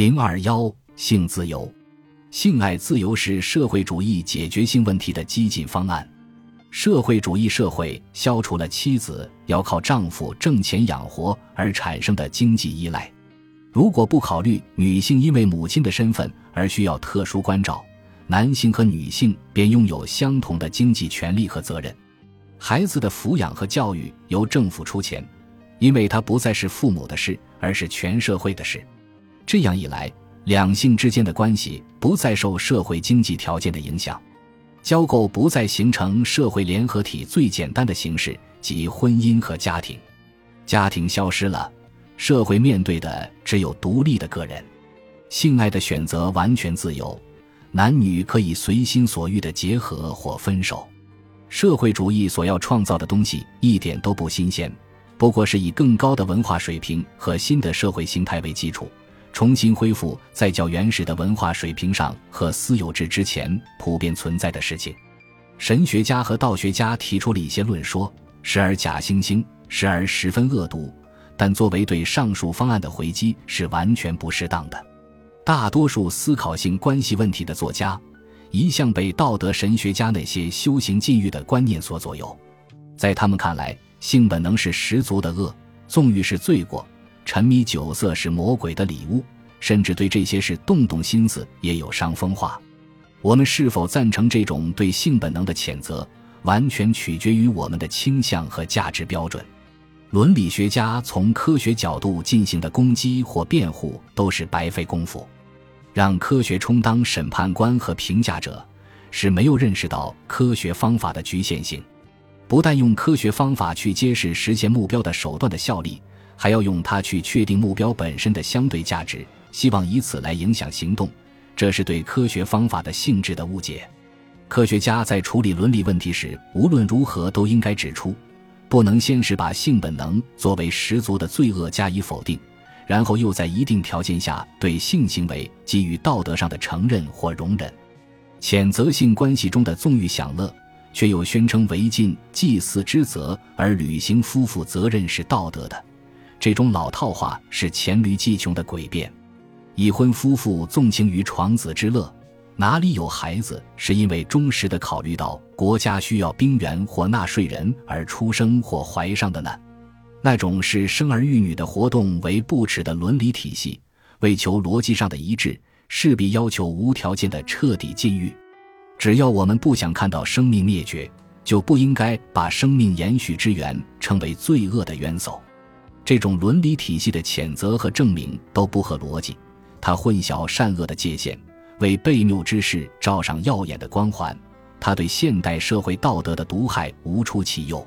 零二幺性自由，性爱自由是社会主义解决性问题的激进方案。社会主义社会消除了妻子要靠丈夫挣钱养活而产生的经济依赖。如果不考虑女性因为母亲的身份而需要特殊关照，男性和女性便拥有相同的经济权利和责任。孩子的抚养和教育由政府出钱，因为它不再是父母的事，而是全社会的事。这样一来，两性之间的关系不再受社会经济条件的影响，交媾不再形成社会联合体最简单的形式，即婚姻和家庭。家庭消失了，社会面对的只有独立的个人。性爱的选择完全自由，男女可以随心所欲的结合或分手。社会主义所要创造的东西一点都不新鲜，不过是以更高的文化水平和新的社会形态为基础。重新恢复在较原始的文化水平上和私有制之前普遍存在的事情。神学家和道学家提出了一些论说，时而假惺惺，时而十分恶毒，但作为对上述方案的回击是完全不适当的。大多数思考性关系问题的作家一向被道德神学家那些修行禁欲的观念所左右，在他们看来，性本能是十足的恶，纵欲是罪过。沉迷酒色是魔鬼的礼物，甚至对这些事动动心思也有伤风化。我们是否赞成这种对性本能的谴责，完全取决于我们的倾向和价值标准。伦理学家从科学角度进行的攻击或辩护都是白费功夫。让科学充当审判官和评价者，是没有认识到科学方法的局限性。不但用科学方法去揭示实现目标的手段的效力。还要用它去确定目标本身的相对价值，希望以此来影响行动，这是对科学方法的性质的误解。科学家在处理伦理问题时，无论如何都应该指出，不能先是把性本能作为十足的罪恶加以否定，然后又在一定条件下对性行为给予道德上的承认或容忍。谴责性关系中的纵欲享乐，却又宣称违禁祭祀之责而履行夫妇责任是道德的。这种老套话是黔驴技穷的诡辩。已婚夫妇纵情于床子之乐，哪里有孩子是因为忠实的考虑到国家需要兵员或纳税人而出生或怀上的呢？那种视生儿育女的活动为不耻的伦理体系，为求逻辑上的一致，势必要求无条件的彻底禁欲。只要我们不想看到生命灭绝，就不应该把生命延续之源称为罪恶的源首。这种伦理体系的谴责和证明都不合逻辑，它混淆善恶的界限，为悖谬之事罩上耀眼的光环。他对现代社会道德的毒害无出其右，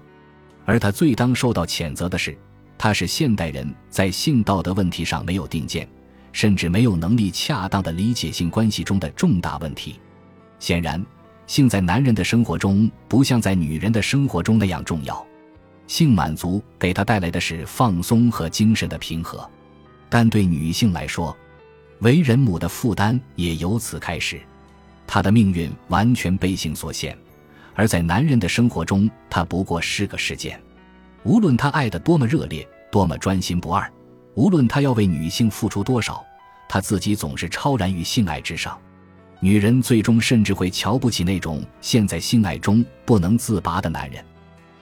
而他最当受到谴责的是，他是现代人在性道德问题上没有定见，甚至没有能力恰当的理解性关系中的重大问题。显然，性在男人的生活中不像在女人的生活中那样重要。性满足给她带来的是放松和精神的平和，但对女性来说，为人母的负担也由此开始。她的命运完全被性所限，而在男人的生活中，她不过是个事件。无论他爱得多么热烈，多么专心不二，无论他要为女性付出多少，他自己总是超然于性爱之上。女人最终甚至会瞧不起那种陷在性爱中不能自拔的男人。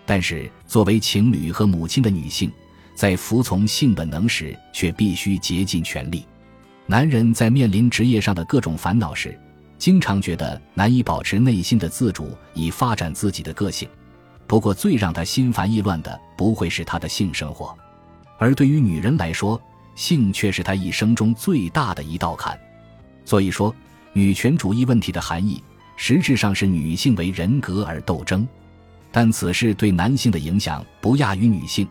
但是，作为情侣和母亲的女性，在服从性本能时，却必须竭尽全力。男人在面临职业上的各种烦恼时，经常觉得难以保持内心的自主，以发展自己的个性。不过，最让他心烦意乱的，不会是他的性生活，而对于女人来说，性却是他一生中最大的一道坎。所以说，女权主义问题的含义，实质上是女性为人格而斗争。但此事对男性的影响不亚于女性，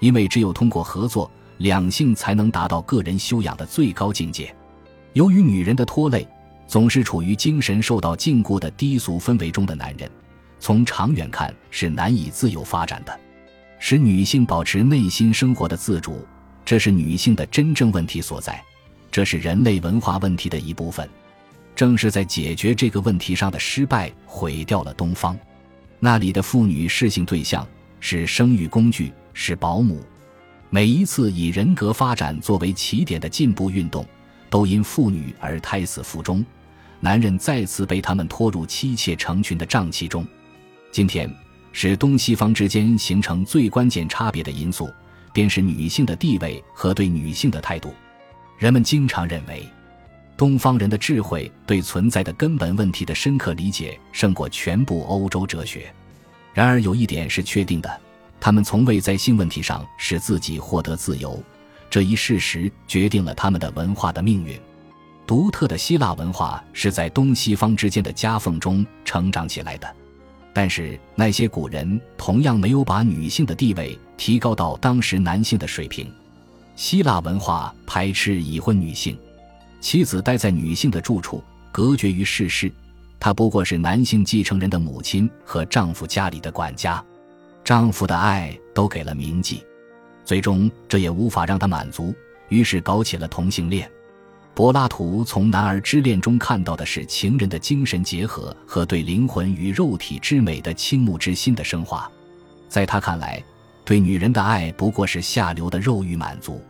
因为只有通过合作，两性才能达到个人修养的最高境界。由于女人的拖累，总是处于精神受到禁锢的低俗氛围中的男人，从长远看是难以自由发展的。使女性保持内心生活的自主，这是女性的真正问题所在，这是人类文化问题的一部分。正是在解决这个问题上的失败，毁掉了东方。那里的妇女适性对象是生育工具，是保姆。每一次以人格发展作为起点的进步运动，都因妇女而胎死腹中，男人再次被他们拖入妻妾成群的瘴气中。今天，使东西方之间形成最关键差别的因素，便是女性的地位和对女性的态度。人们经常认为，东方人的智慧对存在的根本问题的深刻理解胜过全部欧洲哲学。然而，有一点是确定的。他们从未在性问题上使自己获得自由，这一事实决定了他们的文化的命运。独特的希腊文化是在东西方之间的夹缝中成长起来的，但是那些古人同样没有把女性的地位提高到当时男性的水平。希腊文化排斥已婚女性，妻子待在女性的住处，隔绝于世事，她不过是男性继承人的母亲和丈夫家里的管家。丈夫的爱都给了铭记，最终这也无法让他满足，于是搞起了同性恋。柏拉图从男儿之恋中看到的是情人的精神结合和对灵魂与肉体之美的倾慕之心的升华。在他看来，对女人的爱不过是下流的肉欲满足。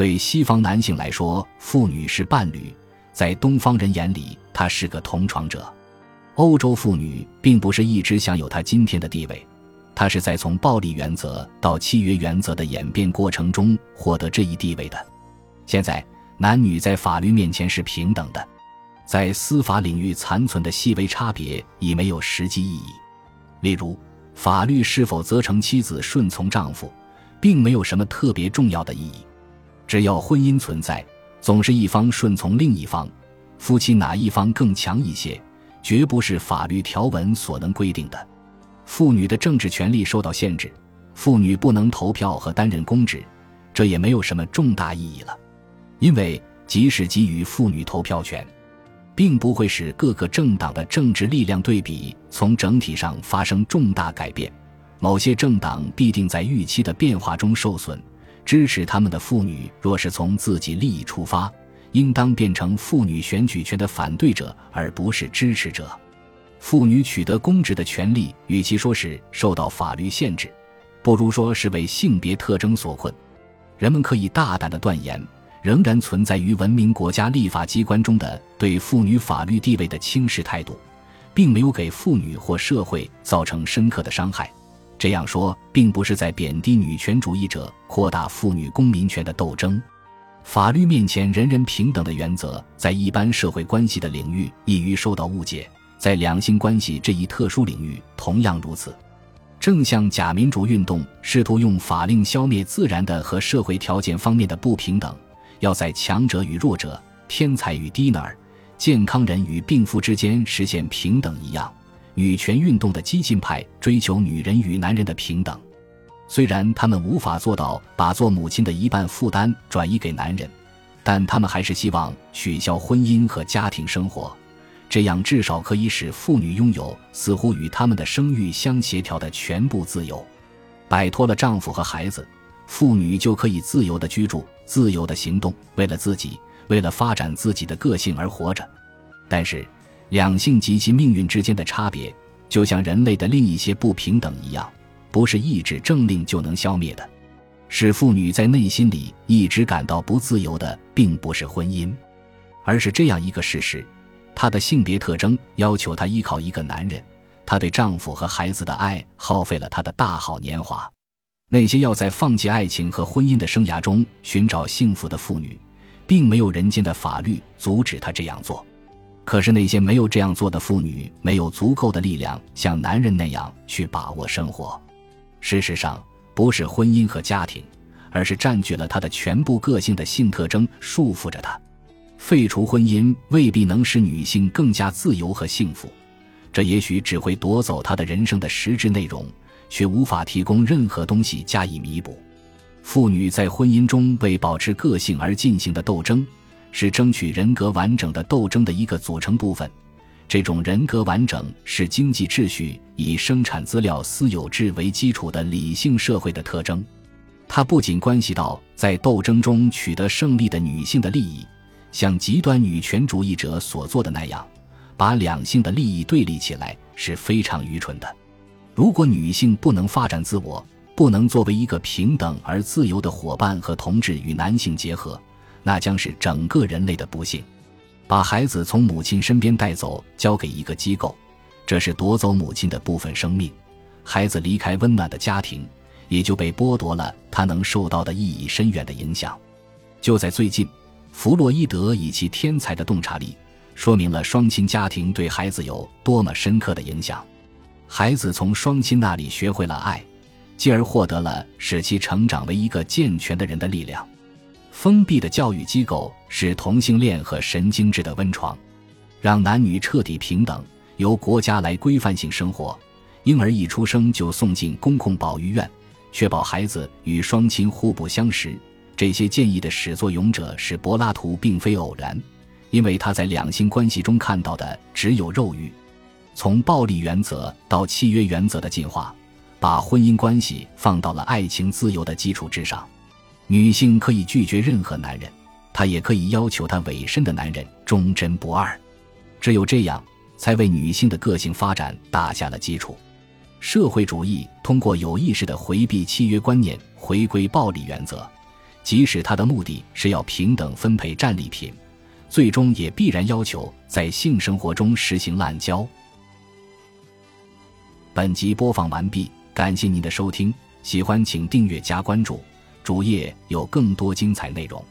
对西方男性来说，妇女是伴侣；在东方人眼里，她是个同床者。欧洲妇女并不是一直享有她今天的地位。她是在从暴力原则到契约原则的演变过程中获得这一地位的。现在，男女在法律面前是平等的，在司法领域残存的细微差别已没有实际意义。例如，法律是否责成妻子顺从丈夫，并没有什么特别重要的意义。只要婚姻存在，总是一方顺从另一方，夫妻哪一方更强一些，绝不是法律条文所能规定的。妇女的政治权利受到限制，妇女不能投票和担任公职，这也没有什么重大意义了，因为即使给予妇女投票权，并不会使各个政党的政治力量对比从整体上发生重大改变。某些政党必定在预期的变化中受损。支持他们的妇女若是从自己利益出发，应当变成妇女选举权的反对者，而不是支持者。妇女取得公职的权利，与其说是受到法律限制，不如说是为性别特征所困。人们可以大胆的断言，仍然存在于文明国家立法机关中的对妇女法律地位的轻视态度，并没有给妇女或社会造成深刻的伤害。这样说，并不是在贬低女权主义者扩大妇女公民权的斗争。法律面前人人平等的原则，在一般社会关系的领域易于受到误解。在两性关系这一特殊领域，同样如此。正像假民主运动试图用法令消灭自然的和社会条件方面的不平等，要在强者与弱者、天才与低能儿、健康人与病夫之间实现平等一样，女权运动的激进派追求女人与男人的平等。虽然他们无法做到把做母亲的一半负担转移给男人，但他们还是希望取消婚姻和家庭生活。这样至少可以使妇女拥有似乎与他们的生育相协调的全部自由，摆脱了丈夫和孩子，妇女就可以自由的居住、自由的行动，为了自己，为了发展自己的个性而活着。但是，两性及其命运之间的差别，就像人类的另一些不平等一样，不是意志政令就能消灭的。使妇女在内心里一直感到不自由的，并不是婚姻，而是这样一个事实。她的性别特征要求她依靠一个男人，她对丈夫和孩子的爱耗费了她的大好年华。那些要在放弃爱情和婚姻的生涯中寻找幸福的妇女，并没有人间的法律阻止她这样做。可是那些没有这样做的妇女，没有足够的力量像男人那样去把握生活。事实上，不是婚姻和家庭，而是占据了她的全部个性的性特征束缚着她。废除婚姻未必能使女性更加自由和幸福，这也许只会夺走她的人生的实质内容，却无法提供任何东西加以弥补。妇女在婚姻中为保持个性而进行的斗争，是争取人格完整的斗争的一个组成部分。这种人格完整是经济秩序以生产资料私有制为基础的理性社会的特征。它不仅关系到在斗争中取得胜利的女性的利益。像极端女权主义者所做的那样，把两性的利益对立起来是非常愚蠢的。如果女性不能发展自我，不能作为一个平等而自由的伙伴和同志与男性结合，那将是整个人类的不幸。把孩子从母亲身边带走，交给一个机构，这是夺走母亲的部分生命。孩子离开温暖的家庭，也就被剥夺了他能受到的意义深远的影响。就在最近，弗洛伊德以其天才的洞察力，说明了双亲家庭对孩子有多么深刻的影响。孩子从双亲那里学会了爱，继而获得了使其成长为一个健全的人的力量。封闭的教育机构是同性恋和神经质的温床，让男女彻底平等，由国家来规范性生活。婴儿一出生就送进公共保育院，确保孩子与双亲互不相识。这些建议的始作俑者是柏拉图，并非偶然，因为他在两性关系中看到的只有肉欲。从暴力原则到契约原则的进化，把婚姻关系放到了爱情自由的基础之上。女性可以拒绝任何男人，她也可以要求她委身的男人忠贞不二。只有这样，才为女性的个性发展打下了基础。社会主义通过有意识的回避契约观念，回归暴力原则，即使它的目的是要平等分配战利品，最终也必然要求在性生活中实行滥交。本集播放完毕，感谢您的收听，喜欢请订阅加关注。主页有更多精彩内容。